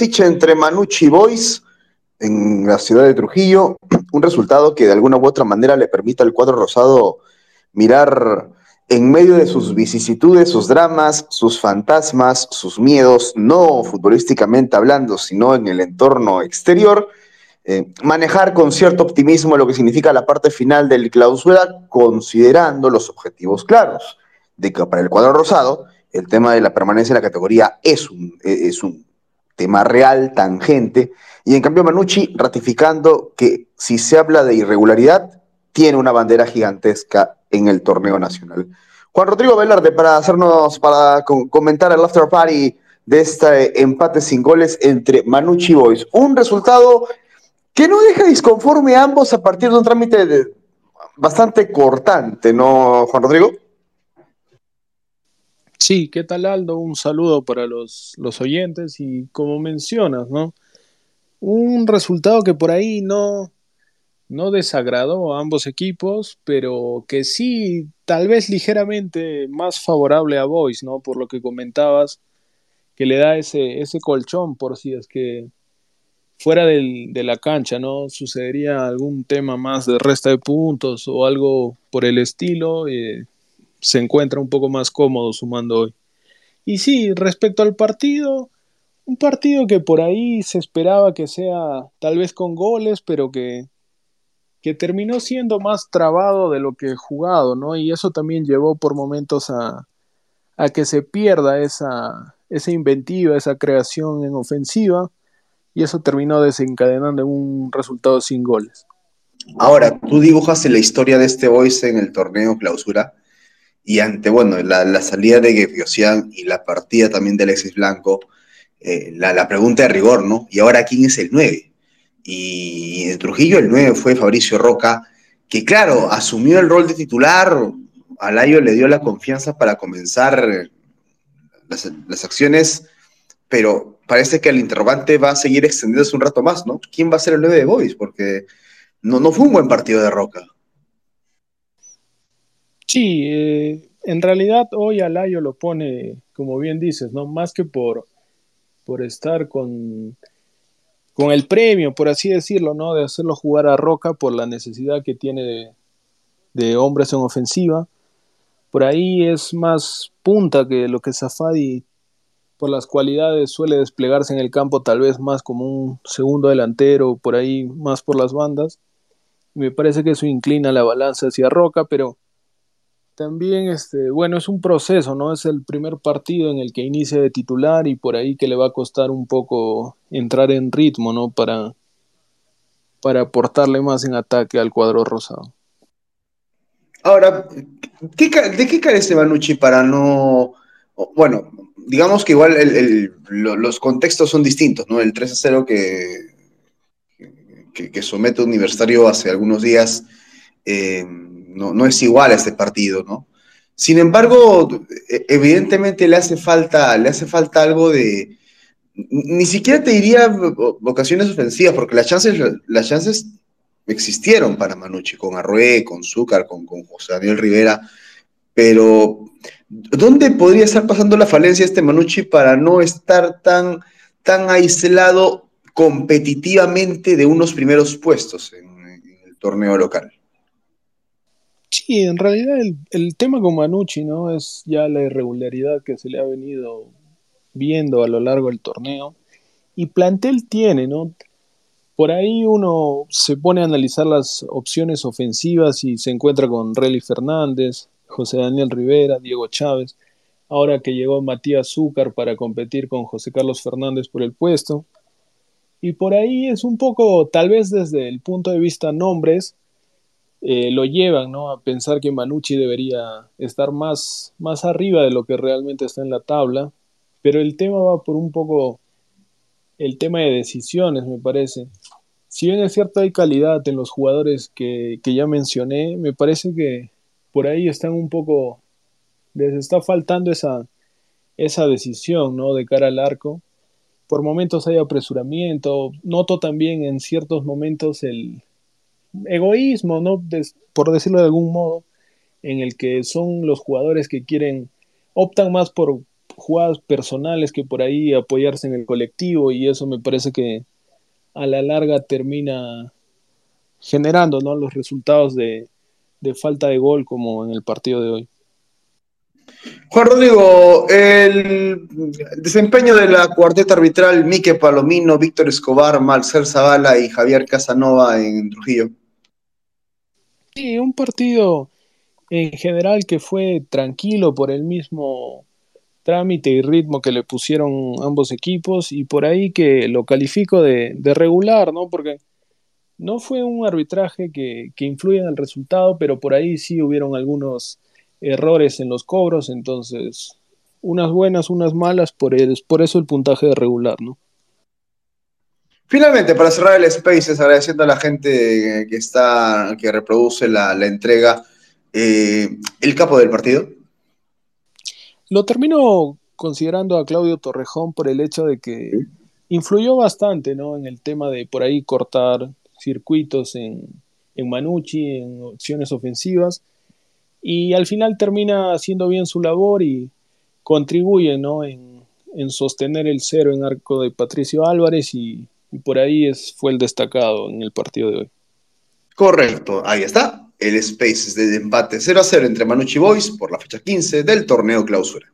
entre Manucci Boys en la ciudad de Trujillo, un resultado que de alguna u otra manera le permita al cuadro rosado mirar en medio de sus vicisitudes, sus dramas, sus fantasmas, sus miedos, no futbolísticamente hablando, sino en el entorno exterior, eh, manejar con cierto optimismo lo que significa la parte final del clausura, considerando los objetivos claros de que para el cuadro rosado el tema de la permanencia en la categoría es un, es un tema real, tangente, y en cambio Manucci ratificando que si se habla de irregularidad, tiene una bandera gigantesca en el torneo nacional. Juan Rodrigo Velarde, para hacernos, para comentar el after party de este empate sin goles entre Manucci Boys. Un resultado que no deja disconforme a ambos a partir de un trámite bastante cortante, ¿no, Juan Rodrigo? Sí, ¿qué tal Aldo? Un saludo para los, los oyentes y como mencionas, ¿no? Un resultado que por ahí no, no desagradó a ambos equipos, pero que sí tal vez ligeramente más favorable a Boys, ¿no? Por lo que comentabas, que le da ese, ese colchón por si es que fuera de la cancha, ¿no? Sucedería algún tema más de resta de puntos o algo por el estilo, eh, se encuentra un poco más cómodo sumando hoy. Y sí, respecto al partido, un partido que por ahí se esperaba que sea tal vez con goles, pero que que terminó siendo más trabado de lo que jugado, ¿no? Y eso también llevó por momentos a, que se pierda esa, esa inventiva, esa creación en ofensiva, y eso terminó desencadenando un resultado sin goles. Ahora, tú dibujas la historia de este Boys en el torneo clausura, y ante, bueno, la, salida de Gefiosian y la partida también de Alexis Blanco, eh, la, la, pregunta de rigor, ¿no? ¿Y ahora quién es el 9? Y en Trujillo el 9 fue Fabricio Roca, que claro, asumió el rol de titular, Alayo le dio la confianza para comenzar las, acciones, pero parece que el interrogante va a seguir extendiéndose un rato más, ¿no? ¿Quién va a ser el 9 de Boys? Porque no, no fue un buen partido de Roca. Sí, eh, en realidad hoy Alayo lo pone, como bien dices, ¿no? Más que por, por estar con con el premio, por así decirlo, ¿no? De hacerlo jugar a Roca por la necesidad que tiene de, hombres en ofensiva. Por ahí es más punta que lo que Safadi, por las cualidades, suele desplegarse en el campo, tal vez más como un segundo delantero, por ahí más por las bandas. me parece que eso inclina la balanza hacia Roca, pero también, este, bueno, es un proceso, ¿no? Es el primer partido en el que inicia de titular y por ahí que le va a costar un poco entrar en ritmo, ¿no? Para, para aportarle más en ataque al cuadro rosado. Ahora, ¿de qué carece Manucci para no... Bueno, digamos que igual los contextos son distintos, ¿no? El 3 a 0 que, que, somete Universitario hace algunos días... Eh, no, es igual a este partido, ¿no? Sin embargo, e, evidentemente le hace falta, le hace falta algo de. Ni siquiera te diría vocaciones ofensivas, porque las chances, las chances existieron para Manucci, con Arrué, con Zúcar, con, con José Daniel Rivera, pero ¿dónde podría estar pasando la falencia este Manucci para no estar tan, tan aislado competitivamente de unos primeros puestos en el torneo local? Sí, en realidad el, tema con Manucci, ¿no? Es ya la irregularidad que se le ha venido viendo a lo largo del torneo. Y plantel tiene, ¿no? Por ahí uno se pone a analizar las opciones ofensivas y se encuentra con Relly Fernández, José Daniel Rivera, Diego Chávez. Ahora que llegó Matías Zúcar para competir con José Carlos Fernández por el puesto. Y por ahí es un poco, tal vez desde el punto de vista nombres, eh, lo llevan ¿no? a pensar que Manucci debería estar más, más arriba de lo que realmente está en la tabla, pero el tema va por un poco el tema de decisiones, me parece. Si bien es cierto hay calidad en los jugadores que, que ya mencioné, me parece que por ahí están un poco, les está faltando esa, esa decisión ¿no? de cara al arco. Por momentos hay apresuramiento, noto también en ciertos momentos el, egoísmo, ¿no? por decirlo de algún modo, en el que son los jugadores que quieren, optan más por jugadas personales que por ahí apoyarse en el colectivo y eso me parece que a la larga termina generando ¿no? los resultados de, de falta de gol como en el partido de hoy. Juan Rodrigo, el desempeño de la cuarteta arbitral Mique Palomino, Víctor Escobar, Marcel Zavala y Javier Casanova en Trujillo. Sí, un partido en general que fue tranquilo por el mismo trámite y ritmo que le pusieron ambos equipos y por ahí que lo califico de, regular, ¿no? Porque no fue un arbitraje que, que en el resultado, pero por ahí sí hubieron algunos errores en los cobros, entonces unas buenas, unas malas, por, por eso el puntaje de regular, ¿no? Finalmente, para cerrar el Spaces, agradeciendo a la gente que está, que reproduce la, entrega, eh, el capo del partido. Lo termino considerando a Claudio Torrejón por el hecho de que influyó bastante, ¿no? En el tema de por ahí cortar circuitos en, en Manucci, en opciones ofensivas y al final termina haciendo bien su labor y contribuye ¿no? en, sostener el cero en arco de Patricio Álvarez y, por ahí es, fue el destacado en el partido de hoy. Correcto, ahí está, el Spaces de empate 0 a 0 entre Manucci Boys por la fecha 15 del torneo clausura.